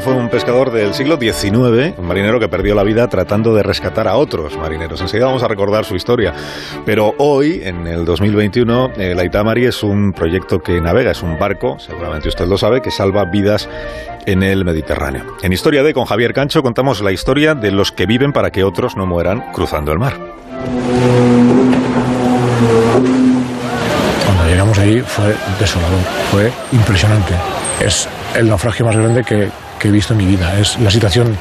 Fue un pescador del siglo XIX, un marinero que perdió la vida tratando de rescatar a otros marineros. Enseguida vamos a recordar su historia. Pero hoy, en el 2021, el Aitamari es un proyecto que navega, es un barco, seguramente usted lo sabe, que salva vidas en el Mediterráneo. En Historia de con Javier Cancho contamos la historia de los que viven para que otros no mueran cruzando el mar. Cuando llegamos ahí fue desolador, fue impresionante. Es el naufragio más grande que, que he visto en mi vida. Es la situación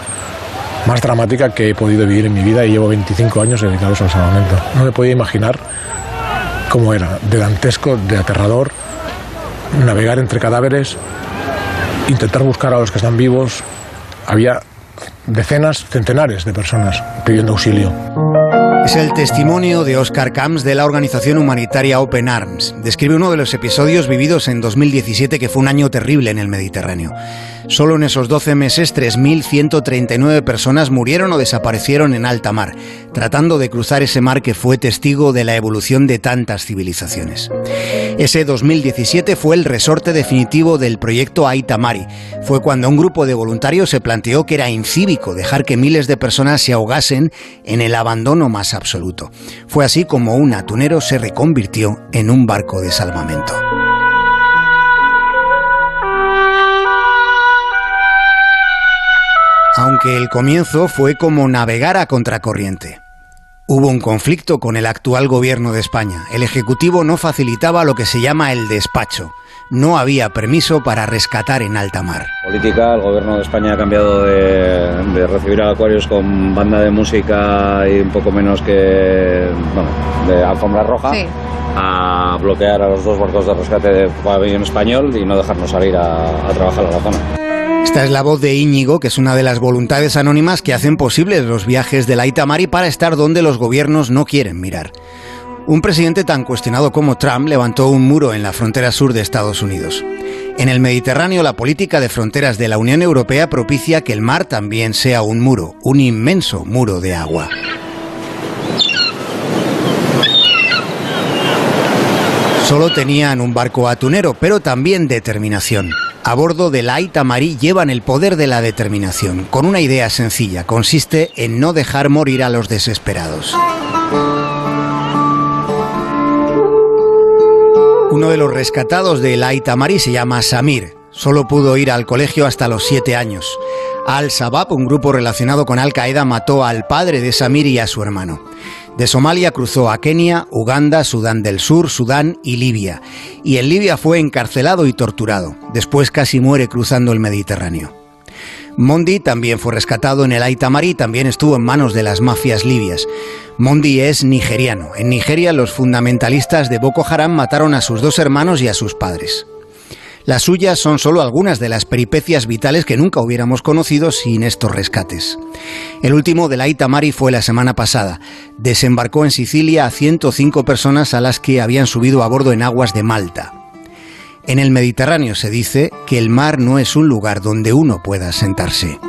más dramática que he podido vivir en mi vida y llevo 25 años dedicados al salvamento. No me podía imaginar cómo era, de dantesco, de aterrador, navegar entre cadáveres, intentar buscar a los que están vivos. Había decenas, centenares de personas pidiendo auxilio. Es el testimonio de Oscar Camps de la organización humanitaria Open Arms. Describe uno de los episodios vividos en 2017 que fue un año terrible en el Mediterráneo. Solo en esos 12 meses, 3.139 personas murieron o desaparecieron en alta mar, tratando de cruzar ese mar que fue testigo de la evolución de tantas civilizaciones. Ese 2017 fue el resorte definitivo del proyecto Aitamari. Fue cuando un grupo de voluntarios se planteó que era incívico dejar que miles de personas se ahogasen en el abandono absoluto. Fue así como un atunero se reconvirtió en un barco de salvamento. Aunque el comienzo fue como navegar a contracorriente. Hubo un conflicto con el actual gobierno de España. El Ejecutivo no facilitaba lo que se llama el despacho. No había permiso para rescatar en alta mar. Política, el gobierno de España ha cambiado de, recibir a Acuarios con banda de música y un poco menos que, bueno, de alfombra roja. a bloquear a los dos barcos de rescate de pabellón español y no dejarnos salir a, a trabajar a la zona. Esta es la voz de Íñigo, que es una de las voluntades anónimas que hacen posibles los viajes de la Itamari para estar donde los gobiernos no quieren mirar. Un presidente tan cuestionado como Trump levantó un muro en la frontera sur de Estados Unidos. En el Mediterráneo, la política de fronteras de la Unión Europea propicia que el mar también sea un muro, un inmenso muro de agua. Solo tenían un barco atunero, pero también determinación a bordo del Aita Marí llevan el poder de la determinación, con una idea sencilla, consiste en no dejar morir a los desesperados. Uno de los rescatados del Aita Marí se llama Samir. Solo pudo ir al colegio hasta los siete años. Al-Shabaab, un grupo relacionado con Al-Qaeda, mató al padre de Samir y a su hermano. De Somalia cruzó a Kenia, Uganda, Sudán del Sur, Sudán y Libia. Y en Libia fue encarcelado y torturado. Después casi muere cruzando el Mediterráneo. Mondi también fue rescatado en el Aitamari y también estuvo en manos de las mafias libias. Mondi es nigeriano. En Nigeria los fundamentalistas de Boko Haram mataron a sus dos hermanos y a sus padres. Las suyas son solo algunas de las peripecias vitales que nunca hubiéramos conocido sin estos rescates. El último de la fue la semana pasada. Desembarcó en Sicilia a 105 personas a las que habían subido a bordo en aguas de Malta. En el Mediterráneo se dice que el mar no es un lugar donde uno pueda sentarse.